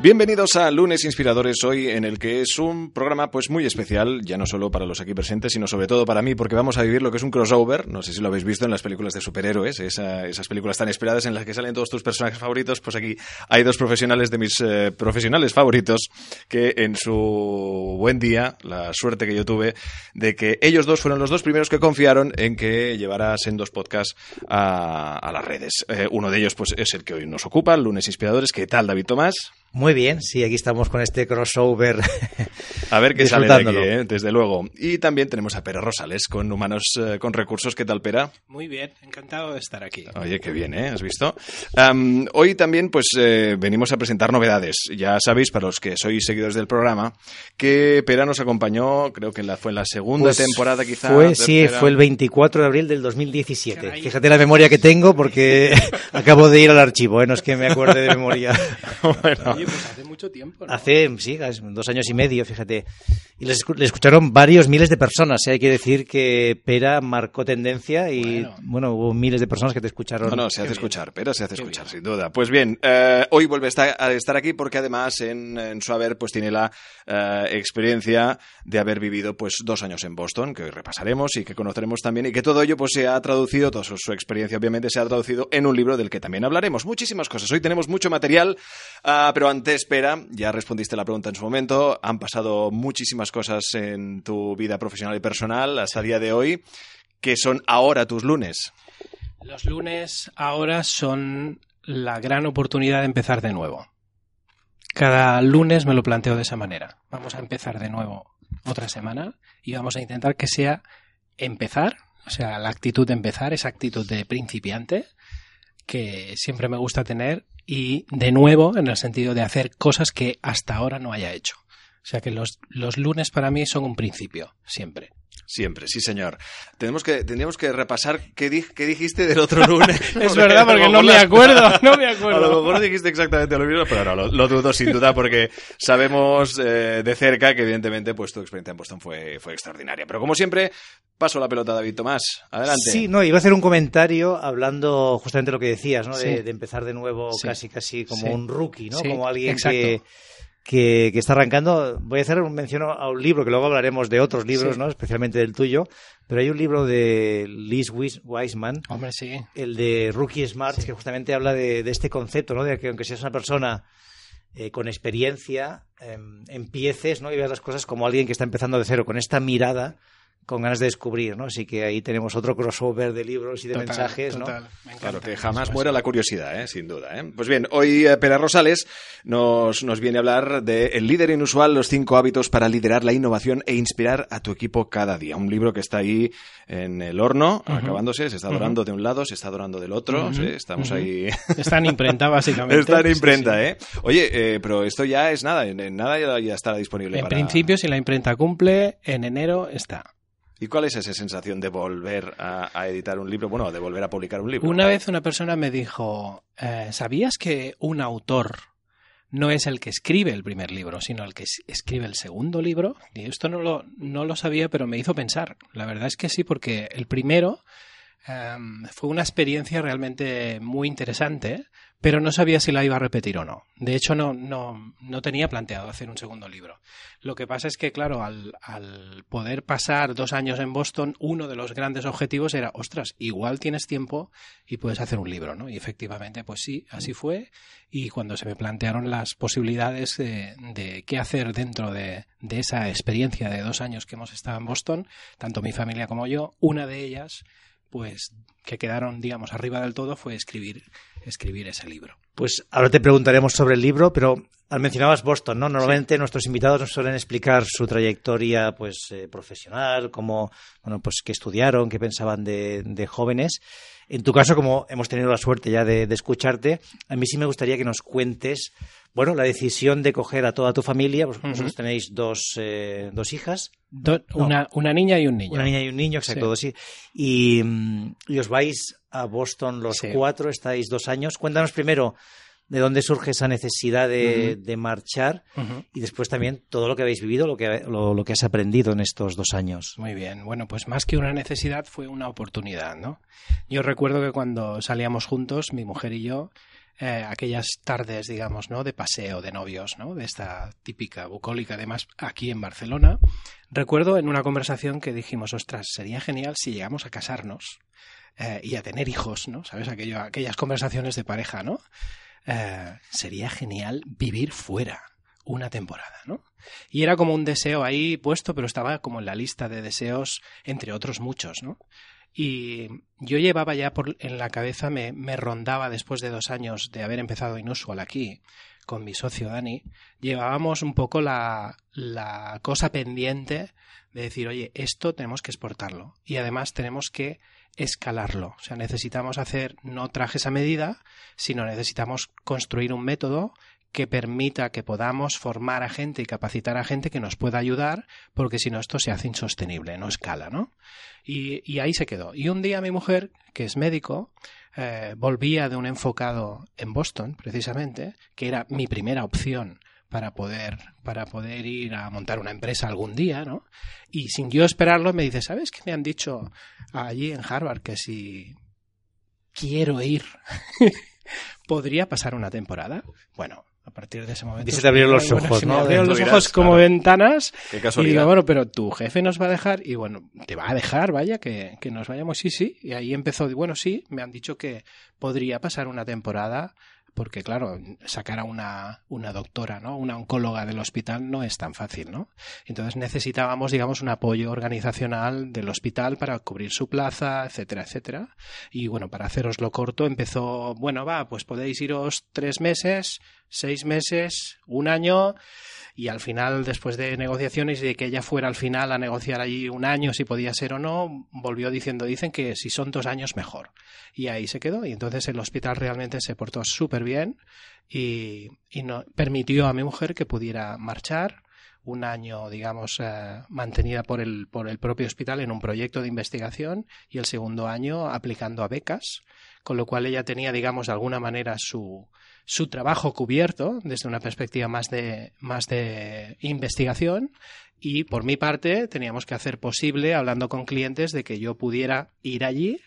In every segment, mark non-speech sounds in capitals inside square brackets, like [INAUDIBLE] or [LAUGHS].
Bienvenidos a Lunes Inspiradores hoy en el que es un programa pues muy especial, ya no solo para los aquí presentes, sino sobre todo para mí, porque vamos a vivir lo que es un crossover, no sé si lo habéis visto en las películas de superhéroes, esa- esas películas tan esperadas en las que salen todos tus personajes favoritos, pues aquí hay dos profesionales de mis eh, profesionales favoritos que en su buen día, la suerte que yo tuve de que ellos dos fueron los dos primeros que confiaron en que llevaras en dos podcasts a, a las redes. Eh, uno de ellos pues es el que hoy nos ocupa, Lunes Inspiradores. ¿Qué tal, David Tomás? Muy bien, sí, aquí estamos con este crossover. A ver qué sale de aquí. ¿eh? desde luego. Y también tenemos a Pera Rosales con Humanos eh, con Recursos. ¿Qué tal, Pera? Muy bien, encantado de estar aquí. Oye, qué bien, ¿eh? ¿Has visto? Am, hoy también, pues, eh, venimos a presentar novedades. Ya sabéis, para los que sois seguidores del programa, que Pera nos acompañó, creo que en la, fue en la segunda Pues temporada, quizá. Fue, sí, tercera. fue el 24 de abril del 2017. Caray. Fíjate la memoria que tengo porque [LAUGHS] acabo de ir al archivo, ¿eh? no es que me acuerde de memoria. [LAUGHS] bueno, Oye, pues hace mucho tiempo, ¿no? Hace, sí, dos años y medio, fíjate. Y les, escu- le escucharon varios miles de personas. ¿eh? Hay que decir que Pera marcó tendencia y, bueno, Bueno. hubo miles de personas que te escucharon. No, no, se hace Qué escuchar, pero se hace Qué escuchar, bien. sin duda. Pues bien, eh, hoy vuelve a estar, a estar aquí porque además en, en su haber pues tiene la eh, experiencia de haber vivido pues dos años en Boston, que hoy repasaremos y que conoceremos también y que todo ello pues se ha traducido, toda su, su experiencia obviamente se ha traducido en un libro del que también hablaremos. Muchísimas cosas. Hoy tenemos mucho material, ah, pero antes, espera, ya respondiste la pregunta en su momento. Han pasado muchísimas cosas en tu vida profesional y personal hasta el día de hoy, que son ahora tus lunes. Los lunes ahora son la gran oportunidad de empezar de nuevo. Cada lunes me lo planteo de esa manera. Vamos a empezar de nuevo otra semana y vamos a intentar que sea empezar, o sea, la actitud de empezar, esa actitud de principiante que siempre me gusta tener y de nuevo en el sentido de hacer cosas que hasta ahora no haya hecho. O sea que los, los lunes para mí son un principio, siempre. Siempre, sí, señor. Tenemos que, tendríamos que repasar qué, di- qué dijiste del otro [LAUGHS] lunes. Es verdad, porque [LAUGHS] no me acuerdo, no me A lo acuerdo. mejor dijiste exactamente lo mismo, pero no, lo, lo dudo sin duda porque sabemos eh, de cerca que evidentemente pues tu experiencia en Boston fue, fue extraordinaria. Pero como siempre, paso la pelota a David Tomás. Adelante. Sí, no, iba a hacer un comentario hablando justamente lo que decías, ¿no? De, Sí. de empezar de nuevo Sí. casi casi como Sí. un rookie, ¿no? Sí, como alguien exacto. que, que, que está arrancando. Voy a hacer un mención a un libro, que luego hablaremos de otros libros, Sí. ¿no? Especialmente del tuyo. Pero hay un libro de Liz Wis- Wiseman, Hombre, sí. el de Rookie Smart, que justamente habla de, de este concepto, ¿no? De que aunque seas una persona eh, con experiencia, em, empieces, ¿no? Y veas las cosas como alguien que está empezando de cero, con esta mirada, con ganas de descubrir, ¿no? Así que ahí tenemos otro crossover de libros y de Total, mensajes, ¿no? Me encanta. Claro, que jamás muera la curiosidad, ¿eh? sin duda. ¿eh? Pues bien, hoy eh, Pera Rosales nos, nos viene a hablar de El líder inusual, los cinco hábitos para liderar la innovación e inspirar a tu equipo cada día. Un libro que está ahí en el horno, acabándose, se está dorando de un lado, se está dorando del otro, ¿sí? estamos ahí... [LAUGHS] Está en imprenta, básicamente. Está en Sí, imprenta, sí. ¿eh? Oye, eh, pero esto ya es nada, en, en nada ya, ya estará disponible En para... principio, si la imprenta cumple, en enero está. ¿Y cuál es esa sensación de volver a, editar un libro? Bueno, de volver a publicar un libro. Una vez una persona me dijo, eh, ¿sabías que un autor no es el que escribe el primer libro, sino el que es- escribe el segundo libro? Y esto no lo, no lo sabía, pero me hizo pensar. La verdad es que sí, porque el primero em, fue una experiencia realmente muy interesante, pero no sabía si la iba a repetir o no. De hecho, no, no, no tenía planteado hacer un segundo libro. Lo que pasa es que, claro, al, al poder pasar dos años en Boston, uno de los grandes objetivos era, ostras, igual tienes tiempo y puedes hacer un libro, ¿no? Y efectivamente, pues sí, así fue. Y cuando se me plantearon las posibilidades de, de qué hacer dentro de, de esa experiencia de dos años que hemos estado en Boston, tanto mi familia como yo, una de ellas pues que quedaron, digamos, arriba del todo fue escribir, escribir ese libro. Pues ahora te preguntaremos sobre el libro, pero mencionabas Boston, ¿no? Normalmente nuestros invitados nos suelen explicar su trayectoria pues eh, profesional, cómo, bueno, pues qué estudiaron, qué pensaban de, de, jóvenes. En tu caso, como hemos tenido la suerte ya de, de, escucharte, a mí sí me gustaría que nos cuentes, bueno, la decisión de coger a toda tu familia. Pues, Vosotros tenéis dos, eh, dos hijas. Do, no, una, una, niña y un niño. Una niña y un niño, exacto, sí. Y, y, os vais a Boston los sí. cuatro, estáis dos años. Cuéntanos primero de dónde surge esa necesidad de, uh -huh. de marchar uh -huh. y después también todo lo que habéis vivido, lo que, lo, lo, que has aprendido en estos dos años. Muy bien, bueno, pues más que una necesidad fue una oportunidad, ¿no? Yo recuerdo que cuando salíamos juntos, mi mujer y yo, eh, aquellas tardes, digamos, ¿no? De paseo, de novios, ¿no? De esta típica bucólica, además, aquí en Barcelona, recuerdo en una conversación que dijimos, ostras, sería genial si llegamos a casarnos eh, y a tener hijos, ¿no? ¿Sabes? Aquello, aquellas conversaciones de pareja, ¿no? Eh, sería genial vivir fuera una temporada, ¿no? Y era como un deseo ahí puesto, pero estaba como en la lista de deseos, entre otros muchos, ¿no? Y yo llevaba ya por, en la cabeza, me, me rondaba después de dos años de haber empezado Inusual aquí, con mi socio Dani, llevábamos un poco la, la cosa pendiente de decir, oye, esto tenemos que exportarlo. Y además tenemos que escalarlo. O sea, necesitamos hacer no trajes a medida, sino necesitamos construir un método que permita que podamos formar a gente y capacitar a gente que nos pueda ayudar, porque si no esto se hace insostenible, no escala, ¿no? Y, y ahí se quedó. Y un día mi mujer, que es médico, eh, volvía de un enfocado en Boston, precisamente, que era mi primera opción para poder, para poder ir a montar una empresa algún día, ¿no? Y sin yo esperarlo me dice, ¿sabes qué me han dicho allí en Harvard? Que si quiero ir, [LAUGHS] podría pasar una temporada. Bueno, a partir de ese momento. Y se te abrieron los ojos, ¿no? Me abrieron los ojos como claro. ventanas. Qué y digo, bueno, pero tu jefe nos va a dejar. Y bueno, te va a dejar, vaya, que, que nos vayamos. Sí, sí. Y ahí empezó. Bueno, sí, me han dicho que podría pasar una temporada porque claro, sacar a una, una doctora, ¿no? Una oncóloga del hospital no es tan fácil, ¿no? Entonces necesitábamos, digamos, un apoyo organizacional del hospital para cubrir su plaza, etcétera, etcétera. Y bueno, para haceroslo corto, empezó, bueno, va, pues podéis iros tres meses, seis meses, un año, y al final, después de negociaciones y de que ella fuera al final a negociar allí un año si podía ser o no, volvió diciendo, dicen que si son dos años mejor. Y ahí se quedó. Y entonces el hospital realmente se portó súper bien y, y no, permitió a mi mujer que pudiera marchar un año, digamos, eh, mantenida por el, por el propio hospital en un proyecto de investigación y el segundo año aplicando a becas, con lo cual ella tenía, digamos, de alguna manera su, su trabajo cubierto desde una perspectiva más de, más de investigación y por mi parte teníamos que hacer posible, hablando con clientes, de que yo pudiera ir allí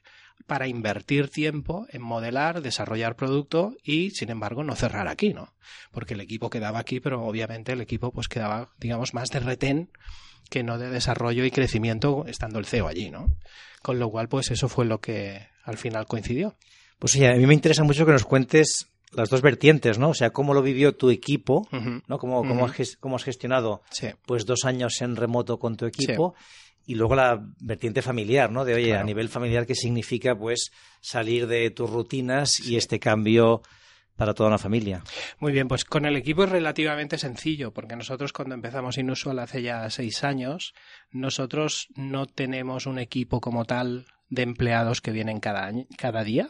para invertir tiempo en modelar, desarrollar producto y, sin embargo, no cerrar aquí, ¿no? Porque el equipo quedaba aquí, pero obviamente el equipo pues quedaba, digamos, más de retén que no de desarrollo y crecimiento estando el CEO allí, ¿no? Con lo cual, pues eso fue lo que al final coincidió. Pues sí, a mí me interesa mucho que nos cuentes las dos vertientes, ¿no? O sea, cómo lo vivió tu equipo, uh -huh. ¿no? Cómo, cómo, uh -huh. has, cómo has gestionado sí. pues dos años en remoto con tu equipo. Sí y luego la vertiente familiar, ¿no? De oye, claro. a nivel familiar, ¿qué significa pues salir de tus rutinas sí. y este cambio para toda una familia? Muy bien, pues con el equipo es relativamente sencillo, porque nosotros cuando empezamos Inusual hace ya seis años, nosotros no tenemos un equipo como tal de empleados que vienen cada, año, cada día,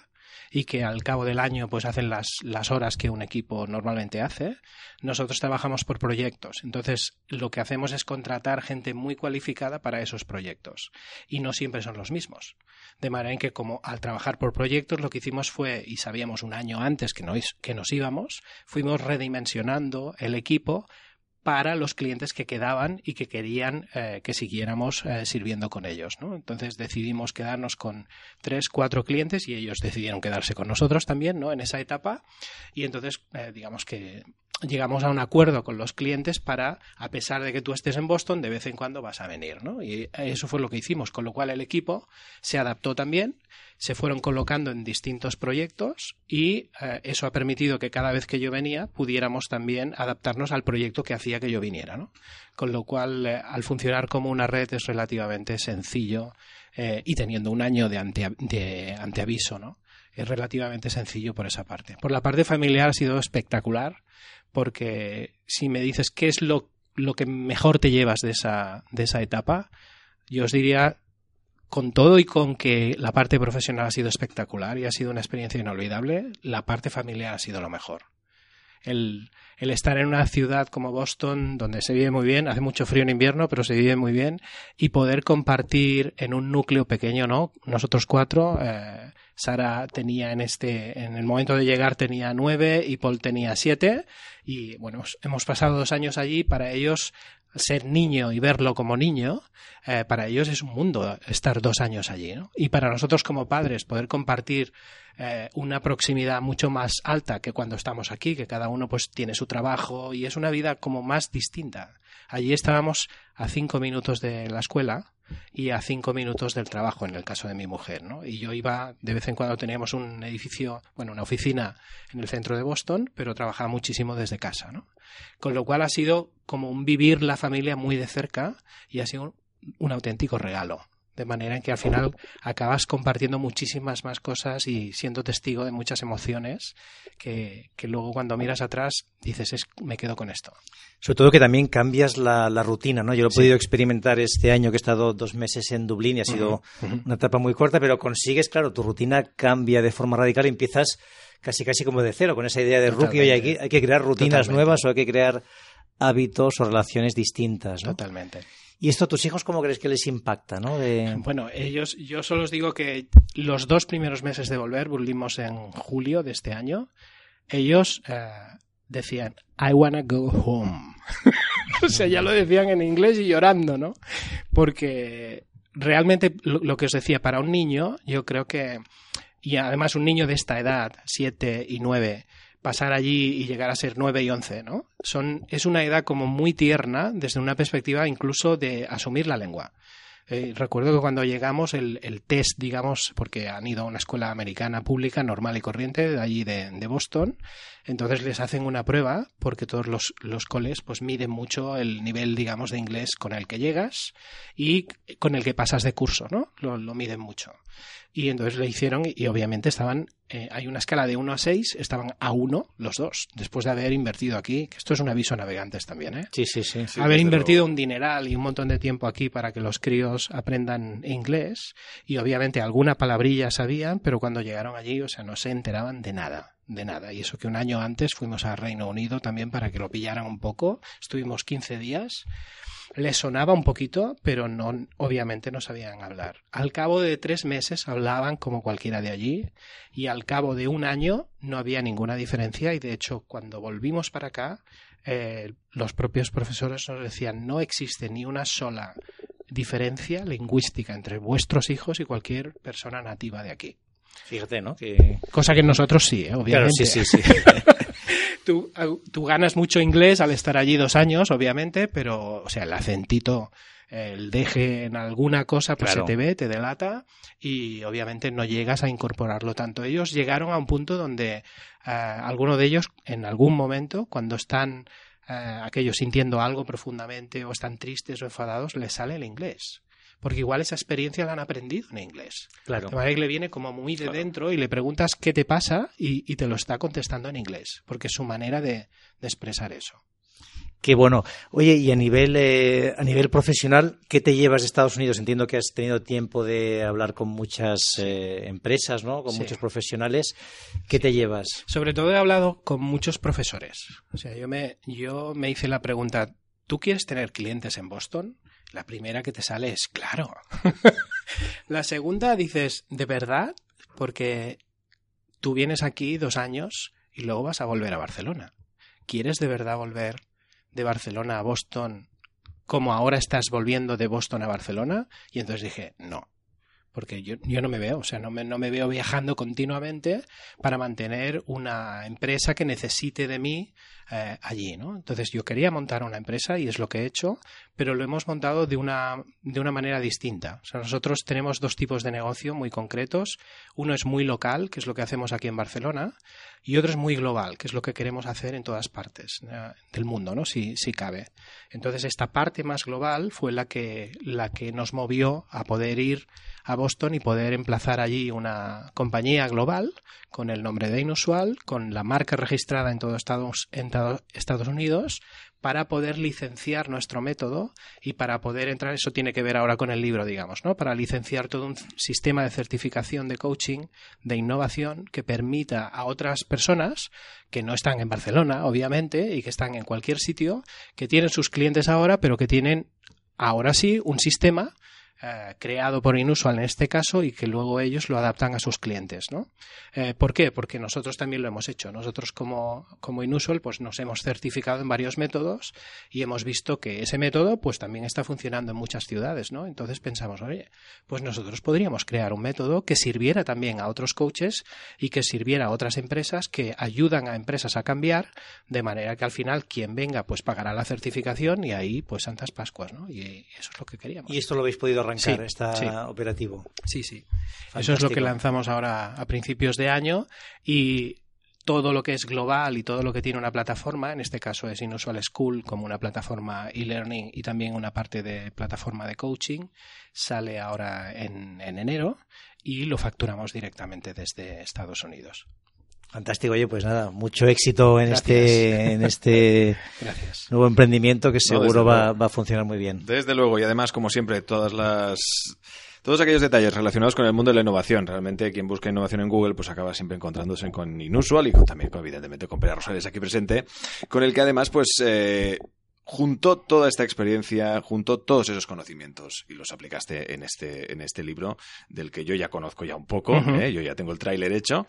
y que al cabo del año pues hacen las, las horas que un equipo normalmente hace. Nosotros trabajamos por proyectos, entonces lo que hacemos es contratar gente muy cualificada para esos proyectos y no siempre son los mismos. De manera en que como al trabajar por proyectos lo que hicimos fue, y sabíamos un año antes que que nos íbamos, fuimos redimensionando el equipo para los clientes que quedaban y que querían eh, que siguiéramos eh, sirviendo con ellos. Entonces decidimos quedarnos con tres, cuatro clientes y ellos decidieron quedarse con nosotros también ¿no? en esa etapa. Y entonces, eh, digamos que llegamos a un acuerdo con los clientes para, a pesar de que tú estés en Boston, de vez en cuando vas a venir, ¿no? Y eso fue lo que hicimos, con lo cual el equipo se adaptó también, se fueron colocando en distintos proyectos y eh, eso ha permitido que cada vez que yo venía pudiéramos también adaptarnos al proyecto que hacía que yo viniera, ¿no? Con lo cual, eh, al funcionar como una red es relativamente sencillo eh, y teniendo un año de, ante, de anteaviso, ¿no? es relativamente sencillo por esa parte. Por la parte familiar ha sido espectacular, porque si me dices qué es lo, lo que mejor te llevas de esa, de esa etapa, yo os diría, con todo y con que la parte profesional ha sido espectacular y ha sido una experiencia inolvidable, la parte familiar ha sido lo mejor. El, estar en una ciudad como Boston, donde se vive muy bien, hace mucho frío en invierno, pero se vive muy bien, y poder compartir en un núcleo pequeño, ¿no? Nosotros cuatro, eh, Sara tenía en este, en el momento de llegar tenía nueve y Paul tenía siete, y bueno, hemos pasado dos años allí, para ellos ser niño y verlo como niño, eh, para ellos es un mundo estar dos años allí. ¿no? Y para nosotros como padres poder compartir eh, una proximidad mucho más alta que cuando estamos aquí, que cada uno pues tiene su trabajo y es una vida como más distinta. Allí estábamos a cinco minutos de la escuela y a cinco minutos del trabajo en el caso de mi mujer, ¿no? Y yo iba, de vez en cuando teníamos un edificio, bueno, una oficina en el centro de Boston, pero trabajaba muchísimo desde casa, ¿no? Con lo cual ha sido como un vivir la familia muy de cerca y ha sido un auténtico regalo de manera en que al final acabas compartiendo muchísimas más cosas y siendo testigo de muchas emociones que, luego cuando miras atrás dices, es, me quedo con esto. Sobre todo que también cambias la, rutina, ¿no? Yo lo he podido experimentar este año que he estado dos meses en Dublín y ha sido una etapa muy corta, pero consigues, claro, tu rutina cambia de forma radical y empiezas casi casi como de cero, con esa idea de rookie, y hay que, hay que crear rutinas nuevas o hay que crear hábitos o relaciones distintas. ¿no? Totalmente. ¿Y esto a tus hijos cómo crees que les impacta? ¿no? [LAUGHS] Bueno, ellos, yo solo os digo que los dos primeros meses de volver, volvimos en julio de este año, ellos eh, decían, I wanna go home. [LAUGHS] o sea, ya lo decían en inglés y llorando, ¿no? Porque realmente lo, que os decía, para un niño, yo creo que, y además un niño de esta edad, siete y nueve, pasar allí y llegar a ser 9 y 11, ¿no? Son, es una edad como muy tierna desde una perspectiva incluso de asumir la lengua. Eh, recuerdo que cuando llegamos el, el, test, digamos, porque han ido a una escuela americana pública normal y corriente de allí de, de Boston, entonces les hacen una prueba porque todos los, los, coles pues miden mucho el nivel, digamos, de inglés con el que llegas y con el que pasas de curso, ¿no? Lo, lo miden mucho. Y entonces le hicieron y, obviamente estaban, eh, hay una escala de 1 a 6, estaban a 1 los dos, después de haber invertido aquí, que esto es un aviso a navegantes también, ¿eh? Sí, sí, sí. haber invertido un dineral y un montón de tiempo aquí para que los críos aprendan inglés y obviamente alguna palabrilla sabían, pero cuando llegaron allí, o sea, no se enteraban de nada de nada. Y eso que un año antes fuimos a Reino Unido también para que lo pillaran un poco. Estuvimos 15 días les sonaba un poquito, pero no, obviamente no sabían hablar. Al cabo de tres meses hablaban como cualquiera de allí y al cabo de un año no había ninguna diferencia y de hecho cuando volvimos para acá eh, los propios profesores nos decían no existe ni una sola diferencia lingüística entre vuestros hijos y cualquier persona nativa de aquí. Fíjate, ¿no? Cosa que nosotros sí, ¿eh? obviamente. sí, sí, sí. [LAUGHS] tú, tú, ganas mucho inglés al estar allí dos años, obviamente, pero, o sea, el acentito, el deje en alguna cosa, pues se te ve, te delata y obviamente no llegas a incorporarlo tanto. Ellos llegaron a un punto donde eh, alguno de ellos, en algún momento, cuando están eh, aquellos sintiendo algo profundamente o están tristes o enfadados, les sale el inglés porque igual esa experiencia la han aprendido en inglés. Claro. De manera que le viene como muy de dentro y le preguntas qué te pasa y, te lo está contestando en inglés, porque es su manera de, expresar eso. Qué bueno. Oye, y a nivel, eh, a nivel profesional, ¿qué te llevas de Estados Unidos? Entiendo que has tenido tiempo de hablar con muchas eh, empresas, ¿no? Con muchos profesionales. ¿Qué te llevas? Sobre todo he hablado con muchos profesores. O sea, yo me, yo me hice la pregunta, ¿tú quieres tener clientes en Boston? La primera que te sale es claro. [LAUGHS] la segunda dices, ¿de verdad? Porque tú vienes aquí dos años y luego vas a volver a Barcelona. ¿Quieres de verdad volver de Barcelona a Boston como ahora estás volviendo de Boston a Barcelona? Y entonces dije, no, porque yo, yo no me veo, o sea, no me, no me veo viajando continuamente para mantener una empresa que necesite de mí eh, allí, ¿no? Entonces yo quería montar una empresa y es lo que he hecho, pero lo hemos montado de una, de una manera distinta. O sea, nosotros tenemos dos tipos de negocio muy concretos. Uno es muy local, que es lo que hacemos aquí en Barcelona, y otro es muy global, que es lo que queremos hacer en todas partes eh, del mundo, ¿no? Si, si cabe. Entonces esta parte más global fue la que, la que nos movió a poder ir a Boston y poder emplazar allí una compañía global con el nombre de Inusual, con la marca registrada en todo Estados, en Estados Unidos, para poder licenciar nuestro método y para poder entrar, eso tiene que ver ahora con el libro, digamos, ¿no? Para licenciar todo un sistema de certificación de coaching, de innovación, que permita a otras personas que no están en Barcelona, obviamente, y que están en cualquier sitio, que tienen sus clientes ahora, pero que tienen ahora sí un sistema eh, creado por Inusual en este caso y que luego ellos lo adaptan a sus clientes, ¿no? Eh, ¿Por qué? Porque nosotros también lo hemos hecho. Nosotros como, como Inusual pues nos hemos certificado en varios métodos y hemos visto que ese método pues también está funcionando en muchas ciudades, ¿no? Entonces pensamos, oye, pues nosotros podríamos crear un método que sirviera también a otros coaches y que sirviera a otras empresas que ayudan a empresas a cambiar de manera que al final quien venga pues pagará la certificación y ahí pues Santas Pascuas, ¿no? Y eso es lo que queríamos. Y esto lo habéis podido sí, operativo. Sí, sí. Eso es lo que lanzamos ahora a principios de año y todo lo que es global y todo lo que tiene una plataforma, en este caso es Inusual School como una plataforma e-learning y también una parte de plataforma de coaching, sale ahora en, en enero y lo facturamos directamente desde Estados Unidos. Fantástico, oye, pues nada, mucho éxito en este en este [LAUGHS] nuevo emprendimiento que seguro va, va, a funcionar muy bien. Desde luego, y además, como siempre, todas las todos aquellos detalles relacionados con el mundo de la innovación. Realmente quien busca innovación en Google pues acaba siempre encontrándose con Inusual y con, también, evidentemente, con Pera Rosales aquí presente, con el que además pues eh, juntó toda esta experiencia, juntó todos esos conocimientos y los aplicaste en este, en este libro, del que yo ya conozco ya un poco, ¿eh? yo ya tengo el tráiler hecho,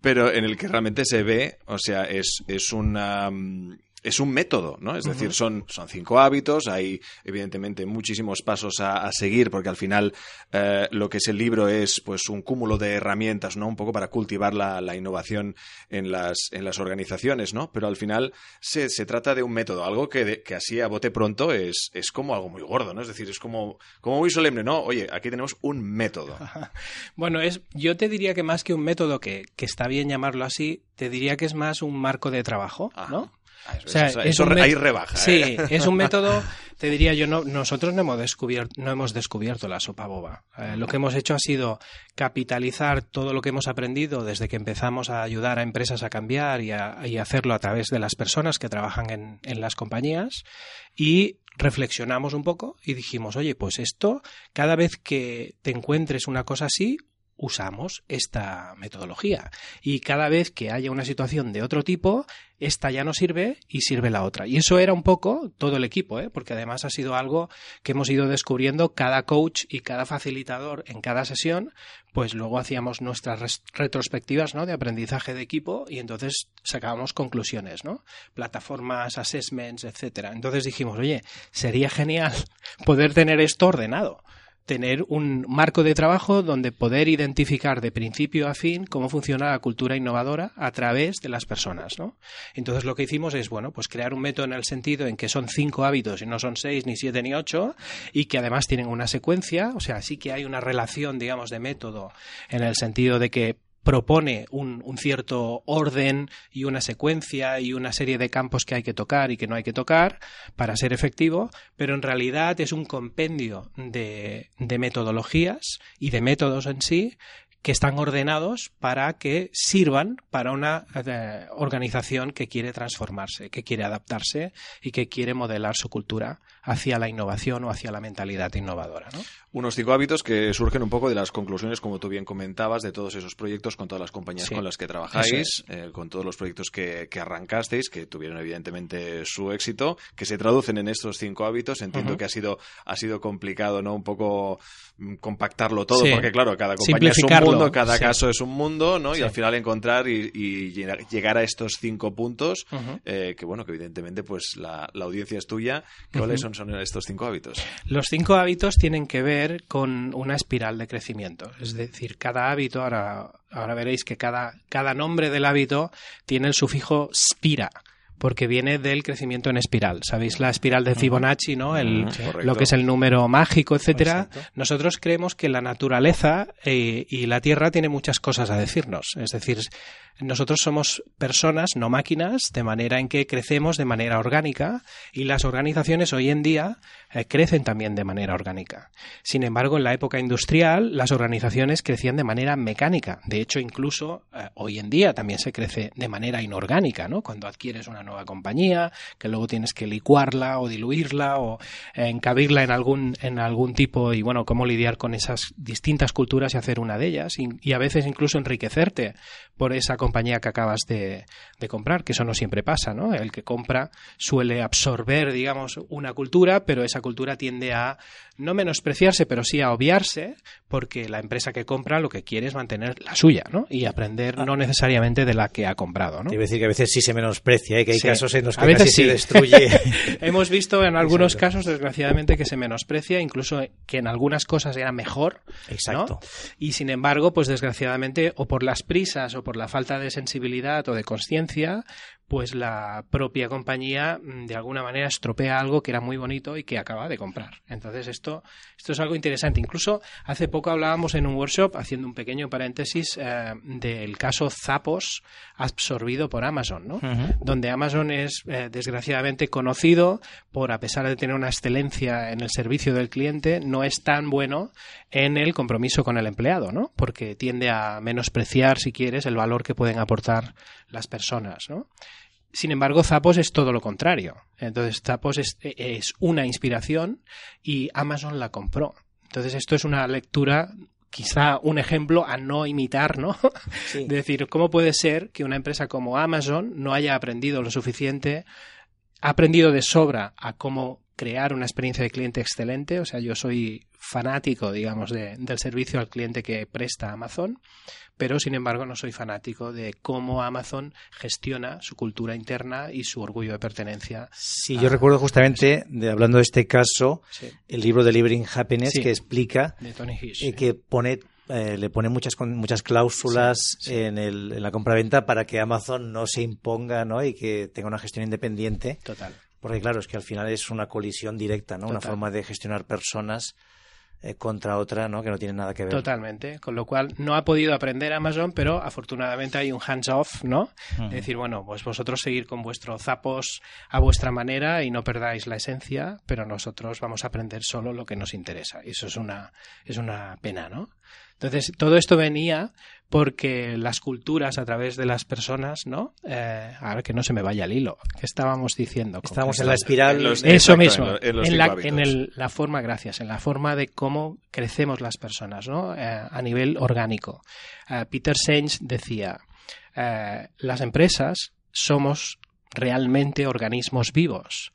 pero en el que realmente se ve, o sea, es, es una mm, es un método, ¿no? Es decir, son, son cinco hábitos, hay evidentemente muchísimos pasos a, seguir, porque al final eh, lo que es el libro es pues un cúmulo de herramientas, ¿no? Un poco para cultivar la, innovación en las, en las organizaciones, ¿no? Pero al final se, se trata de un método, algo que, que así a bote pronto es, es como algo muy gordo, ¿no? Es decir, es como, como muy solemne, ¿no? Oye, aquí tenemos un método. [LAUGHS] bueno, es, yo te diría que más que un método, que, que está bien llamarlo así, te diría que es más un marco de trabajo, ¿no? Ah, eso, ahí rebaja. Sí, ¿eh? [LAUGHS] es un método, te diría yo, no, nosotros no hemos descubierto, no hemos descubierto la sopa boba. Eh, lo que hemos hecho ha sido capitalizar todo lo que hemos aprendido desde que empezamos a ayudar a empresas a cambiar y, a, hacerlo a través de las personas que trabajan en, en las compañías y reflexionamos un poco y dijimos, oye, pues esto, cada vez que te encuentres una cosa así, usamos esta metodología. Y cada vez que haya una situación de otro tipo, esta ya no sirve y sirve la otra. Y eso era un poco todo el equipo, ¿eh? porque además ha sido algo que hemos ido descubriendo cada coach y cada facilitador en cada sesión, pues luego hacíamos nuestras retrospectivas ¿no? de aprendizaje de equipo y entonces sacábamos conclusiones, ¿no? plataformas, assessments, etcétera. Entonces dijimos, oye, sería genial [LAUGHS] poder tener esto ordenado tener un marco de trabajo donde poder identificar de principio a fin cómo funciona la cultura innovadora a través de las personas, ¿no? Entonces lo que hicimos es, bueno, pues crear un método en el sentido en que son cinco hábitos y no son seis, ni siete, ni ocho, y que además tienen una secuencia, o sea, sí que hay una relación, digamos, de método en el sentido de que propone un, cierto orden y una secuencia y una serie de campos que hay que tocar y que no hay que tocar para ser efectivo, pero en realidad es un compendio de, de metodologías y de métodos en sí que están ordenados para que sirvan para una eh, organización que quiere transformarse, que quiere adaptarse y que quiere modelar su cultura hacia la innovación o hacia la mentalidad innovadora. ¿no? Unos cinco hábitos que surgen un poco de las conclusiones, como tú bien comentabas, de todos esos proyectos con todas las compañías con las que trabajáis, eh, con todos los proyectos que, arrancasteis, que tuvieron evidentemente su éxito, que se traducen en estos cinco hábitos. Entiendo que ha sido, ha sido complicado, ¿no? Un poco compactarlo todo, porque claro, cada compañía es un mundo, cada caso es un mundo, ¿no? Y al final encontrar y, llegar a estos cinco puntos, eh, que bueno, que evidentemente pues la, audiencia es tuya. ¿Cuáles son, son estos cinco hábitos? Los cinco hábitos tienen que ver con una espiral de crecimiento. Es decir, cada hábito, ahora, ahora veréis que cada, cada nombre del hábito tiene el sufijo spira porque viene del crecimiento en espiral. ¿Sabéis la espiral de Fibonacci, no? El, lo que es el número mágico, etcétera. Exacto. Nosotros creemos que la naturaleza eh, y la Tierra tiene muchas cosas a decirnos. Es decir, nosotros somos personas, no máquinas, de manera en que crecemos de manera orgánica y las organizaciones hoy en día eh, crecen también de manera orgánica. Sin embargo, en la época industrial, las organizaciones crecían de manera mecánica. De hecho, incluso eh, hoy en día también se crece de manera inorgánica, ¿no? Cuando adquieres una nueva compañía, que luego tienes que licuarla o diluirla o eh, encabirla en algún, en algún tipo y, bueno, cómo lidiar con esas distintas culturas y hacer una de ellas y, y a veces incluso enriquecerte por esa compañía que acabas de, de comprar, que eso no siempre pasa, ¿no? El que compra suele absorber, digamos, una cultura, pero esa cultura tiende a no menospreciarse, pero sí a obviarse, porque la empresa que compra lo que quiere es mantener la suya, ¿no? Y aprender no necesariamente de la que ha comprado, ¿no? A decir que a veces sí se menosprecia, ¿eh? que hay Sí. casos en los que A veces casi se sí. destruye. [LAUGHS] Hemos visto en algunos Exacto. casos, desgraciadamente, que se menosprecia, incluso que en algunas cosas era mejor, Exacto. ¿no? Y sin embargo, pues desgraciadamente, o por las prisas o por la falta de sensibilidad o de conciencia, pues la propia compañía mm, de alguna manera estropea algo que era muy bonito y que acaba de comprar. Entonces esto, esto es algo interesante. Incluso hace poco hablábamos en un workshop, haciendo un pequeño paréntesis, eh, del caso Zappos absorbido por Amazon, ¿no? Donde Amazon es eh, desgraciadamente conocido por, a pesar de tener una excelencia en el servicio del cliente, no es tan bueno en el compromiso con el empleado, ¿no? Porque tiende a menospreciar, si quieres, el valor que pueden aportar las personas, ¿no? Sin embargo, Zappos es todo lo contrario. Entonces, Zappos es, es una inspiración y Amazon la compró. Entonces, esto es una lectura quizá un ejemplo a no imitar, ¿no? Sí. De [LAUGHS] decir, ¿cómo puede ser que una empresa como Amazon no haya aprendido lo suficiente, ha aprendido de sobra a cómo crear una experiencia de cliente excelente? O sea, yo soy fanático, digamos, de- del servicio al cliente que presta Amazon, pero sin embargo no soy fanático de cómo Amazon gestiona su cultura interna y su orgullo de pertenencia. Sí, yo recuerdo justamente, de, hablando de este caso, Sí, el libro Delivering Happiness Sí. que explica de Tony Hish. y que pone eh, le pone muchas muchas cláusulas Sí, sí. En, el, en la compraventa para que Amazon no se imponga ¿no? y que tenga una gestión independiente Total. Porque claro es que al final es una colisión directa no una forma de gestionar personas eh, contra otra no que no tiene nada que ver Totalmente, con lo cual no ha podido aprender Amazon, pero afortunadamente hay un hands-off, ¿no? Es decir, bueno, pues vosotros seguir con vuestros zapos a vuestra manera y no perdáis la esencia, pero nosotros vamos a aprender solo lo que nos interesa. Y eso es una, es una pena, ¿no? Entonces, todo esto venía porque las culturas a través de las personas, ¿no? Eh, ahora que no se me vaya el hilo, ¿qué estábamos diciendo? que en la espiral en los- eso Exacto, mismo, en lo- en los en, la, en el- la forma, gracias, en la forma de cómo crecemos las personas, ¿no? Eh, a nivel orgánico. Eh, Peter Senge decía, eh, las empresas somos realmente organismos vivos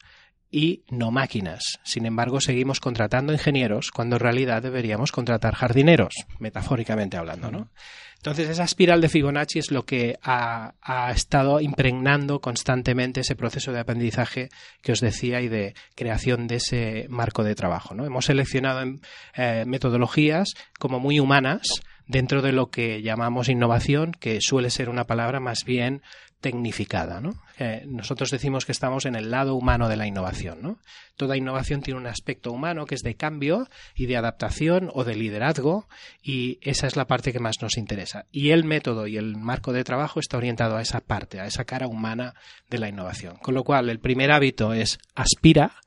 y no máquinas. Sin embargo, seguimos contratando ingenieros cuando en realidad deberíamos contratar jardineros, metafóricamente hablando, ¿no? Entonces, esa espiral de Fibonacci es lo que ha, ha estado impregnando constantemente ese proceso de aprendizaje que os decía y de creación de ese marco de trabajo. ¿no? Hemos seleccionado en, eh, metodologías como muy humanas dentro de lo que llamamos innovación, que suele ser una palabra más bien tecnificada. ¿no? Eh, nosotros decimos que estamos en el lado humano de la innovación. ¿no? Toda innovación tiene un aspecto humano que es de cambio y de adaptación o de liderazgo y esa es la parte que más nos interesa. Y el método y el marco de trabajo está orientado a esa parte, a esa cara humana de la innovación. Con lo cual, el primer hábito es aspira,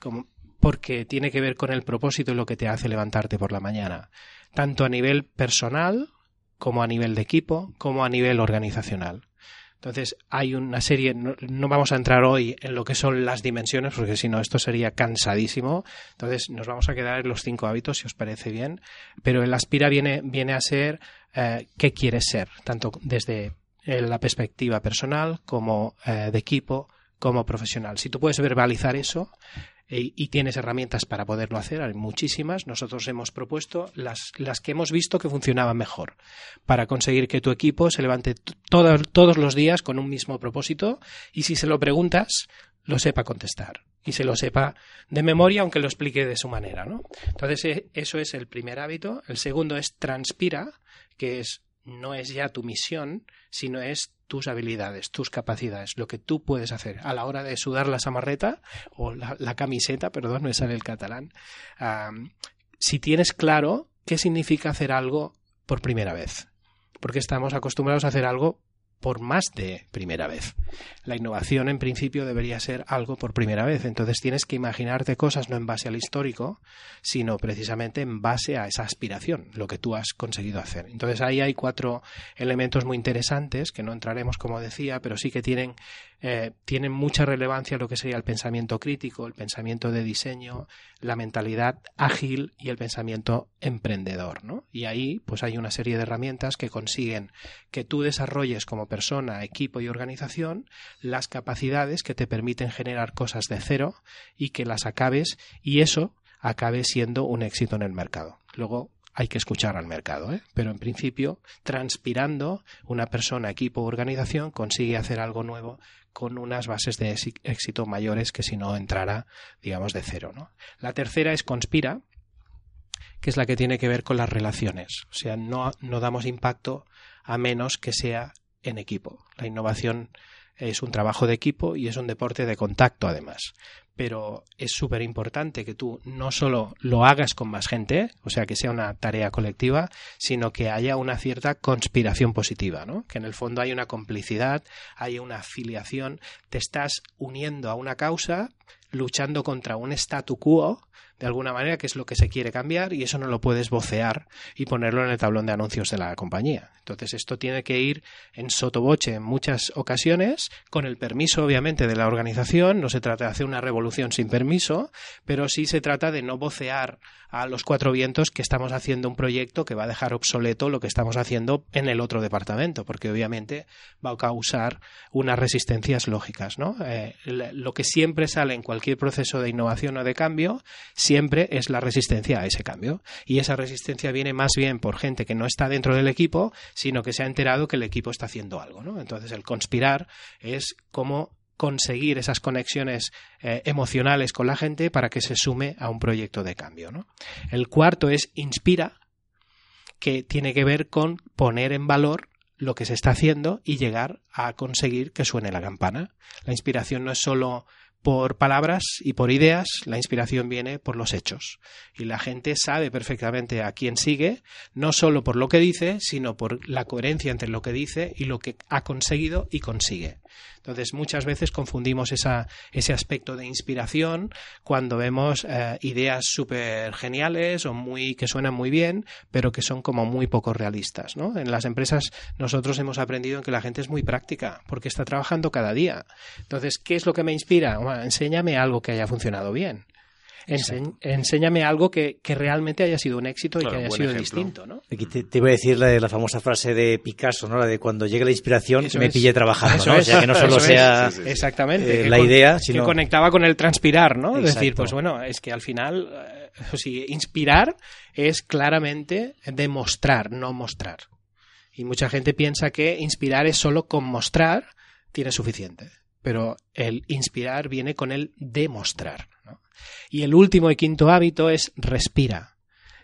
como, porque tiene que ver con el propósito y lo que te hace levantarte por la mañana, tanto a nivel personal como a nivel de equipo, como a nivel organizacional. Entonces, hay una serie, no, no, vamos a entrar hoy en lo que son las dimensiones, porque si no, esto sería cansadísimo. Entonces, nos vamos a quedar en los cinco hábitos, si os parece bien. Pero el aspira viene, viene a ser eh, qué quieres ser, tanto desde eh, la perspectiva personal como eh, de equipo, como profesional. Si tú puedes verbalizar eso, y, y, tienes herramientas para poderlo hacer, hay muchísimas. Nosotros hemos propuesto las, las que hemos visto que funcionaban mejor para conseguir que tu equipo se levante todo, todos los días con un mismo propósito y si se lo preguntas, lo sepa contestar y se lo sepa de memoria, aunque lo explique de su manera. ¿no? Entonces, eso es el primer hábito. El segundo es transpira, que es no es ya tu misión, sino es tus habilidades, tus capacidades, lo que tú puedes hacer a la hora de sudar la samarreta o la, camiseta, perdón, no sale el catalán. si tienes claro qué significa hacer algo por primera vez, porque estamos acostumbrados a hacer algo por más de primera vez. La innovación, en principio, debería ser algo por primera vez. Entonces tienes que imaginarte cosas no en base al histórico, sino precisamente en base a esa aspiración, lo que tú has conseguido hacer. Entonces ahí hay cuatro elementos muy interesantes, que no entraremos, como decía, pero sí que tienen eh, tienen mucha relevancia lo que sería el pensamiento crítico, el pensamiento de diseño, la mentalidad ágil y el pensamiento emprendedor. ¿no? Y ahí pues hay una serie de herramientas que consiguen que tú desarrolles como persona, equipo y organización las capacidades que te permiten generar cosas de cero y que las acabes y eso acabe siendo un éxito en el mercado. Luego hay que escuchar al mercado, ¿eh? pero en principio, transpirando, una persona, equipo o organización consigue hacer algo nuevo con unas bases de éxito mayores que si no entrara, digamos, de cero. ¿no? La tercera es conspira, que es la que tiene que ver con las relaciones. O sea, no, no damos impacto a menos que sea en equipo. La innovación es un trabajo de equipo y es un deporte de contacto además pero es súper importante que tú no solo lo hagas con más gente, o sea, que sea una tarea colectiva, sino que haya una cierta conspiración positiva, ¿no? Que en el fondo hay una complicidad, hay una afiliación, te estás uniendo a una causa, luchando contra un statu quo de alguna manera, que es lo que se quiere cambiar, y eso no lo puedes vocear y ponerlo en el tablón de anuncios de la compañía. Entonces, esto tiene que ir en sotoboche en muchas ocasiones, con el permiso, obviamente, de la organización. No se trata de hacer una revolución sin permiso, pero sí se trata de no vocear a los cuatro vientos que estamos haciendo un proyecto que va a dejar obsoleto lo que estamos haciendo en el otro departamento, porque obviamente va a causar unas resistencias lógicas. ¿no? Eh, lo que siempre sale en cualquier proceso de innovación o de cambio siempre es la resistencia a ese cambio. Y esa resistencia viene más bien por gente que no está dentro del equipo, sino que se ha enterado que el equipo está haciendo algo. ¿no? Entonces el conspirar es como conseguir esas conexiones eh, emocionales con la gente para que se sume a un proyecto de cambio. ¿no? El cuarto es inspira, que tiene que ver con poner en valor lo que se está haciendo y llegar a conseguir que suene la campana. La inspiración no es solo por palabras y por ideas, la inspiración viene por los hechos. Y la gente sabe perfectamente a quién sigue, no solo por lo que dice, sino por la coherencia entre lo que dice y lo que ha conseguido y consigue. Entonces, muchas veces confundimos esa, ese aspecto de inspiración cuando vemos eh, ideas súper geniales o muy, que suenan muy bien, pero que son como muy poco realistas. ¿no? En las empresas nosotros hemos aprendido que la gente es muy práctica porque está trabajando cada día. Entonces, ¿qué es lo que me inspira? Enséñame algo que haya funcionado bien enséñame algo que, realmente haya sido un éxito y que haya sido distinto, ¿no? Aquí te, iba a decir la, de la famosa frase de Picasso, ¿no? La de cuando llegue la inspiración me pille trabajando, ¿no? O sea, que no solo sea exactamente eh, la idea, sino... Que conectaba con el transpirar, ¿no? Es decir, pues bueno, es que al final, eh, inspirar es claramente demostrar, no mostrar. Y mucha gente piensa que inspirar es solo con mostrar tiene suficiente. Pero el inspirar viene con el demostrar. Y el último y quinto hábito es respira,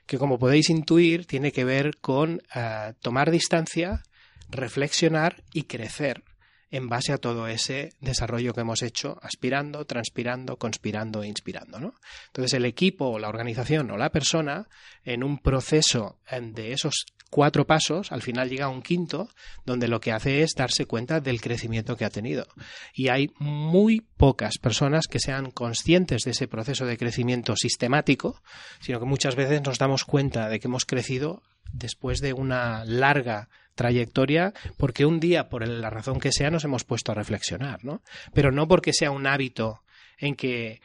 que como podéis intuir tiene que ver con eh, tomar distancia, reflexionar y crecer en base a todo ese desarrollo que hemos hecho, aspirando, transpirando, conspirando e inspirando. ¿no? Entonces el equipo o la organización o la persona en un proceso de esos cuatro pasos, al final llega a un quinto, donde lo que hace es darse cuenta del crecimiento que ha tenido. Y hay muy pocas personas que sean conscientes de ese proceso de crecimiento sistemático, sino que muchas veces nos damos cuenta de que hemos crecido después de una larga trayectoria porque un día, por la razón que sea, nos hemos puesto a reflexionar, ¿no? Pero no porque sea un hábito en que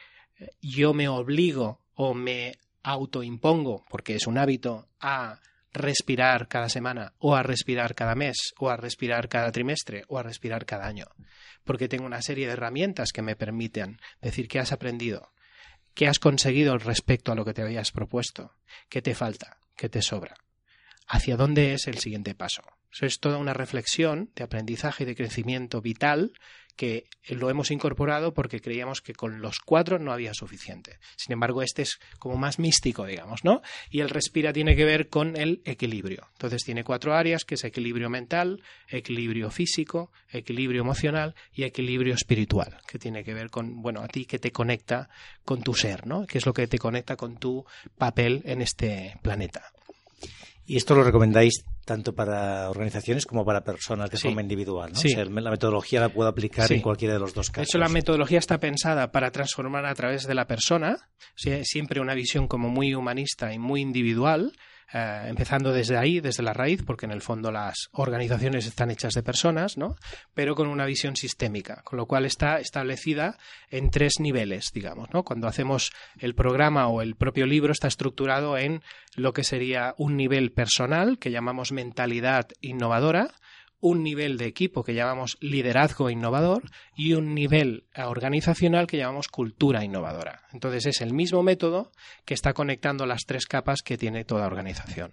yo me obligo o me autoimpongo, porque es un hábito, a respirar cada semana o a respirar cada mes o a respirar cada trimestre o a respirar cada año. Porque tengo una serie de herramientas que me permiten decir qué has aprendido, qué has conseguido respecto a lo que te habías propuesto, qué te falta, qué te sobra, hacia dónde es el siguiente paso. Eso es toda una reflexión de aprendizaje y de crecimiento vital que lo hemos incorporado porque creíamos que con los cuatro no había suficiente. Sin embargo, este es como más místico, digamos, ¿no? Y el respira tiene que ver con el equilibrio. Entonces tiene cuatro áreas, que es equilibrio mental, equilibrio físico, equilibrio emocional y equilibrio espiritual, que tiene que ver con, bueno, a ti que te conecta con tu ser, ¿no? Que es lo que te conecta con tu papel en este planeta. Y esto lo recomendáis tanto para organizaciones como para personas de Sí. forma individual. ¿no? Sí. O sea, la metodología la puedo aplicar Sí. en cualquiera de los dos De casos. hecho, la metodología está pensada para transformar a través de la persona, o sea, siempre una visión como muy humanista y muy individual, eh, empezando desde ahí, desde la raíz, porque en el fondo las organizaciones están hechas de personas, ¿no? Pero con una visión sistémica, con lo cual está establecida en tres niveles, digamos, ¿no? Cuando hacemos el programa o el propio libro está estructurado en lo que sería un nivel personal, que llamamos mentalidad innovadora, un nivel de equipo que llamamos liderazgo innovador y un nivel organizacional que llamamos cultura innovadora. Entonces es el mismo método que está conectando las tres capas que tiene toda organización.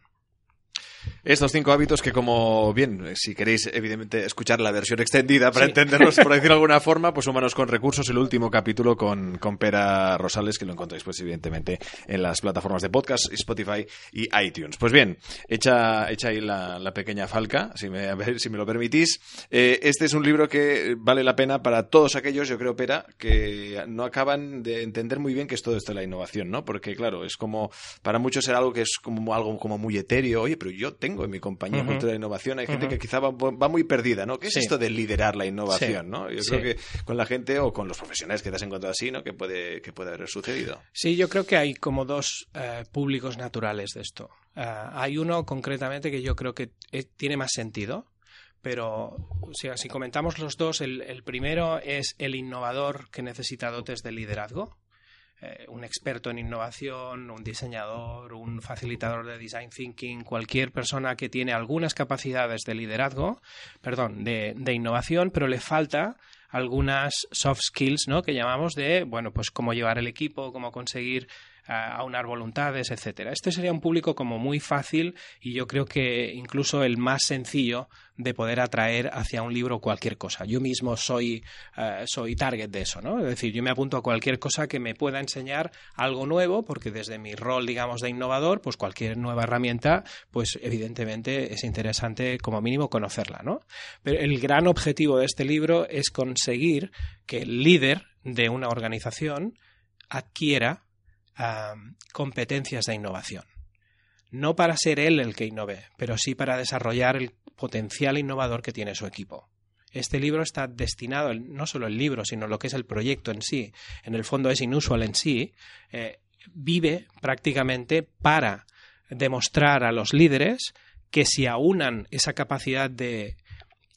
Estos cinco hábitos que, como bien, si queréis, evidentemente, escuchar la versión extendida para Sí. entenderlos, por decirlo de [LAUGHS] alguna forma, pues Humanos con Recursos, el último capítulo con, con Pera Rosales, que lo encontráis, pues, evidentemente, en las plataformas de podcast, Spotify y iTunes. Pues bien, hecha, hecha ahí la, la pequeña falca, si me, a ver, si me lo permitís. Eh, este es un libro que vale la pena para todos aquellos, yo creo, Pera, que no acaban de entender muy bien qué es todo esto de la innovación, ¿no? Porque, claro, es como, para muchos era algo que es como algo como muy etéreo. Oye, pero yo tengo en mi compañía Ujú. cultura de innovación, hay gente que quizá va, va muy perdida, ¿no? ¿Qué es Sí. esto de liderar la innovación, Sí. no? Yo Sí. creo que con la gente o con los profesionales que te has encontrado así, ¿no? Que puede, que puede haber sucedido. Sí, yo creo que hay como dos eh, públicos naturales de esto. Eh, hay uno concretamente que yo creo que eh, tiene más sentido, pero o sea, si comentamos los dos, el, el primero es el innovador que necesita dotes de liderazgo. Eh, un experto en innovación, un diseñador, un facilitador de design thinking, cualquier persona que tiene algunas capacidades de liderazgo, perdón, de, de innovación, pero le falta algunas soft skills, ¿no? Que llamamos de, bueno, pues cómo llevar el equipo, cómo conseguir a aunar voluntades, etcétera. Este sería un público como muy fácil y yo creo que incluso el más sencillo de poder atraer hacia un libro cualquier cosa. Yo mismo soy, eh, soy target de eso, ¿no? Es decir, yo me apunto a cualquier cosa que me pueda enseñar algo nuevo, porque desde mi rol, digamos, de innovador, pues cualquier nueva herramienta, pues evidentemente es interesante como mínimo conocerla, ¿no? Pero el gran objetivo de este libro es conseguir que el líder de una organización adquiera competencias de innovación. No para ser él el que innove, pero sí para desarrollar el potencial innovador que tiene su equipo. Este libro está destinado, no solo el libro, sino lo que es el proyecto en sí, en el fondo es inusual en sí, eh, vive prácticamente para demostrar a los líderes que si aunan esa capacidad de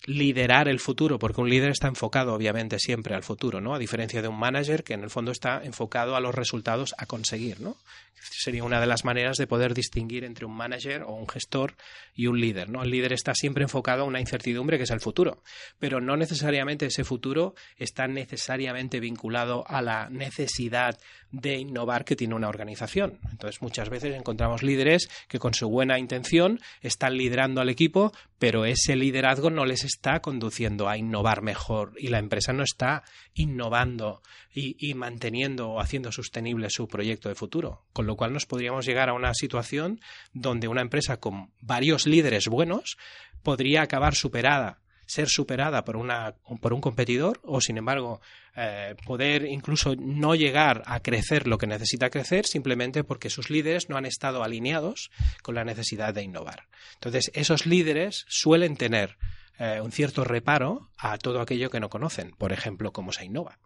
liderar el futuro, porque un líder está enfocado obviamente siempre al futuro, ¿no? A diferencia de un manager que en el fondo está enfocado a los resultados a conseguir, ¿no? Sería una de las maneras de poder distinguir entre un manager o un gestor y un líder, ¿no? El líder está siempre enfocado a una incertidumbre que es el futuro, pero no necesariamente ese futuro está necesariamente vinculado a la necesidad de innovar que tiene una organización. Entonces, muchas veces encontramos líderes que con su buena intención están liderando al equipo, pero ese liderazgo no les está conduciendo a innovar mejor y la empresa no está innovando y, manteniendo o haciendo sostenible su proyecto de futuro. Con lo cual nos podríamos llegar a una situación donde una empresa con varios líderes buenos podría acabar superada ser superada por, una, por un competidor o, sin embargo, eh, poder incluso no llegar a crecer lo que necesita crecer simplemente porque sus líderes no han estado alineados con la necesidad de innovar. Entonces, esos líderes suelen tener eh, un cierto reparo a todo aquello que no conocen, por ejemplo, cómo se innova,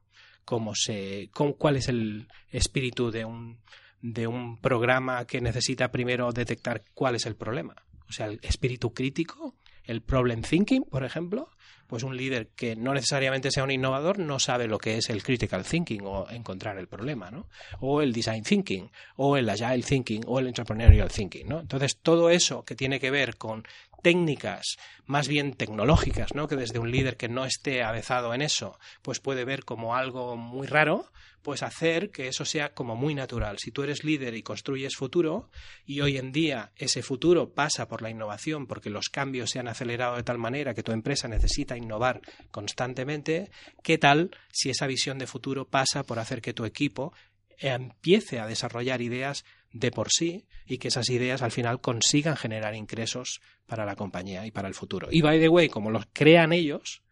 cómo se, cómo, cuál es el espíritu de un, de un programa que necesita primero detectar cuál es el problema. O sea, el espíritu crítico, el problem thinking, por ejemplo, pues un líder que no necesariamente sea un innovador no sabe lo que es el critical thinking o encontrar el problema, ¿no? O el design thinking, o el agile thinking, o el entrepreneurial thinking, ¿no? Entonces, todo eso que tiene que ver con técnicas más bien tecnológicas, ¿no? Que desde un líder que no esté avezado en eso, pues puede ver como algo muy raro, pues hacer que eso sea como muy natural. Si tú eres líder y construyes futuro, y hoy en día ese futuro pasa por la innovación porque los cambios se han acelerado de tal manera que tu empresa necesita innovar constantemente, ¿qué tal si esa visión de futuro pasa por hacer que tu equipo empiece a desarrollar ideas de por sí y que esas ideas al final consigan generar ingresos para la compañía y para el futuro. Y by the way, como los crean ellos,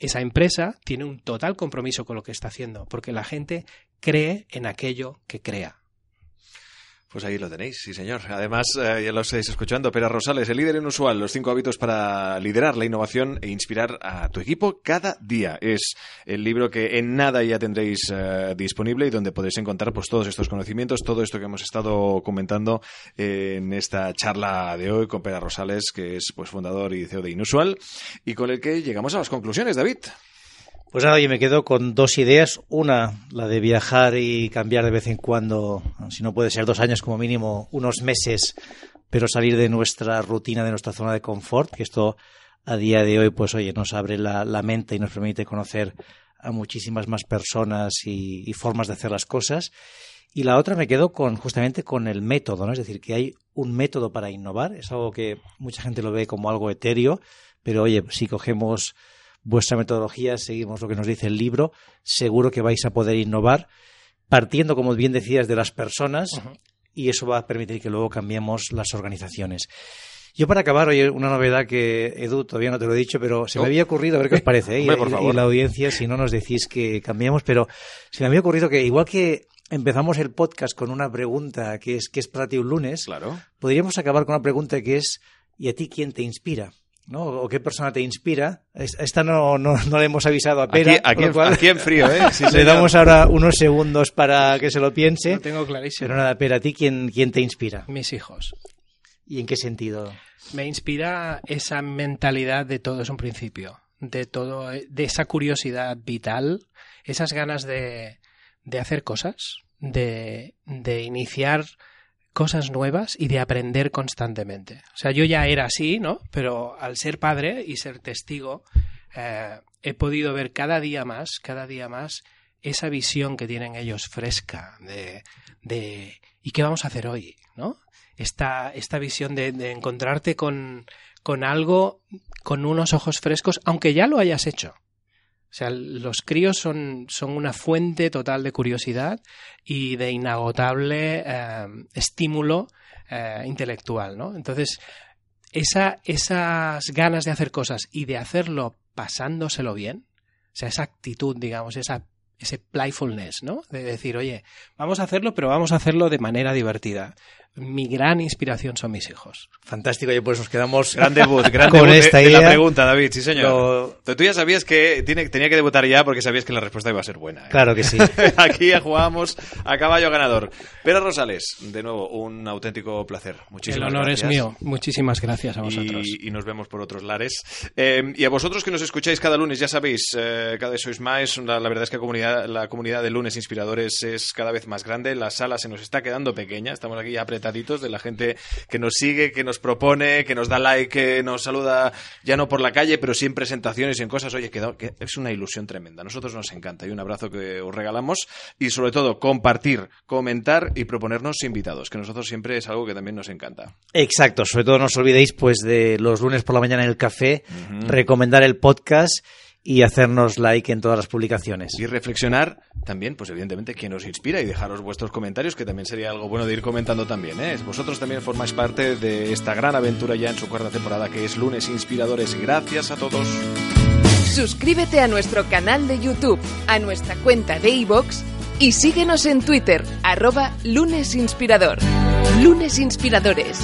esa empresa tiene un total compromiso con lo que está haciendo, porque la gente cree en aquello que crea. Pues ahí lo tenéis, sí señor. Además, eh, ya lo estáis escuchando, Pera Rosales, el líder inusual, los cinco hábitos para liderar la innovación e inspirar a tu equipo cada día. Es el libro que en nada ya tendréis eh, disponible y donde podéis encontrar pues todos estos conocimientos, todo esto que hemos estado comentando en esta charla de hoy con Pera Rosales, que es pues fundador y CEO de Inusual, y con el que llegamos a las conclusiones, David. Pues nada, yo me quedo con dos ideas. Una, la de viajar y cambiar de vez en cuando, si no puede ser dos años como mínimo, unos meses, pero salir de nuestra rutina, de nuestra zona de confort, que esto a día de hoy, pues oye, nos abre la, mente y nos permite conocer a muchísimas más personas y, formas de hacer las cosas. Y la otra me quedo con justamente con el método, ¿no? Es decir, que hay un método para innovar, es algo que mucha gente lo ve como algo etéreo, pero oye, si cogemos vuestra metodología, seguimos lo que nos dice el libro, seguro que vais a poder innovar partiendo, como bien decías, de las personas y eso va a permitir que luego cambiemos las organizaciones. Yo para acabar, oye, una novedad que, Edu, todavía no te lo he dicho, pero se me oh. había ocurrido, a ver qué os [LAUGHS] parece, ¿eh? y, y, la audiencia, si no nos decís que cambiamos, pero se me había ocurrido que igual que empezamos el podcast con una pregunta que es, ¿qué es para ti un lunes? Claro. Podríamos acabar con una pregunta que es, ¿y a ti quién te inspira? ¿No? O qué persona te inspira. Esta no, no, no le hemos avisado a Pera. Aquí, aquí, en frío, ¿eh? [LAUGHS] le damos ahora unos segundos para que se lo piense. Lo tengo clarísimo. Pero nada, Pera, ¿a ti quién, quién te inspira? Mis hijos. ¿Y en qué sentido? Me inspira esa mentalidad de todo es un principio, de todo, de esa curiosidad vital, esas ganas de, de hacer cosas, de, de iniciar cosas nuevas y de aprender constantemente. O sea, yo ya era así, ¿no? Pero al ser padre y ser testigo, eh, he podido ver cada día más, cada día más, esa visión que tienen ellos fresca de, de ¿y qué vamos a hacer hoy? ¿No? Esta, esta visión de, de encontrarte con, con algo, con unos ojos frescos, aunque ya lo hayas hecho. O sea, los críos son, son una fuente total de curiosidad y de inagotable eh, estímulo eh, intelectual, ¿no? Entonces, esa, esas ganas de hacer cosas y de hacerlo pasándoselo bien, o sea, esa actitud, digamos, esa ese playfulness, ¿no? De decir, oye, vamos a hacerlo, pero vamos a hacerlo de manera divertida mi gran inspiración son mis hijos. Fantástico, y pues nos quedamos gran debut, [LAUGHS] gran con esta idea. la pregunta, David, sí señor. Tú ya sabías que tiene, tenía que debutar ya porque sabías que la respuesta iba a ser buena. ¿eh? Claro que sí. [LAUGHS] Aquí ya jugamos a caballo ganador. Pero Rosales, de nuevo, un auténtico placer. Muchísimas El honor es mío. Muchísimas gracias a vosotros. Y, nos vemos por otros lares. Eh, y a vosotros que nos escucháis cada lunes, ya sabéis, eh, cada vez sois más. La, verdad es que la comunidad, la comunidad de lunes inspiradores es cada vez más grande. La sala se nos está quedando pequeña. Estamos aquí apretando de la gente que nos sigue, que nos propone, que nos da like, que nos saluda ya no por la calle, pero sí en presentaciones y en cosas. Oye, que, es una ilusión tremenda. A nosotros nos encanta y un abrazo que os regalamos y sobre todo compartir, comentar y proponernos invitados, que nosotros siempre es algo que también nos encanta. Exacto, sobre todo no os olvidéis pues de los lunes por la mañana en el café, recomendar el podcast y hacernos like en todas las publicaciones. Y reflexionar también, pues evidentemente, quién os inspira y dejaros vuestros comentarios, que también sería algo bueno de ir comentando también. ¿eh? Vosotros también formáis parte de esta gran aventura ya en su cuarta temporada, que es Lunes Inspiradores. Gracias a todos. Suscríbete a nuestro canal de YouTube, a nuestra cuenta de iVoox y síguenos en Twitter, arroba lunesinspirador. Lunes Inspiradores.